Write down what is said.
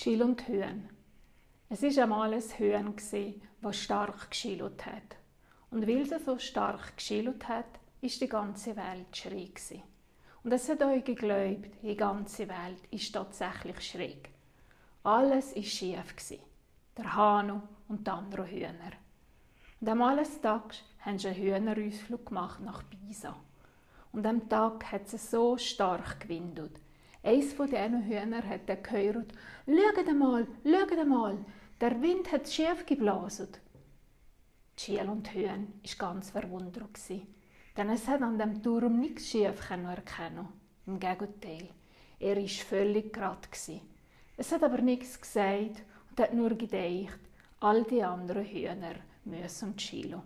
Schiel und Höhen. Es ist einmal ein Höhen das stark geschillt hat. Und weil es so stark geschillt hat, ist die ganze Welt schräg Und es hat euch geglaubt, die ganze Welt ist tatsächlich schräg. Alles ist schief Der Hanu und die anderen Hühner. Und am eines Tages haben sie einen Hühnerausflug gemacht nach Pisa. Und am Tag hat es so stark gewindet, Eins von diesen Hühnern hat dann gehört, «Schaut einmal, schaut einmal, der Wind hat schief geblasen.» Schiel und Hühn war ganz verwundert, denn es hat an dem Turm nichts schief erkennen Im Gegenteil, er war völlig gerade. Es hat aber nichts gesagt und hat nur gedacht, all die anderen Hühner müssen Chilo.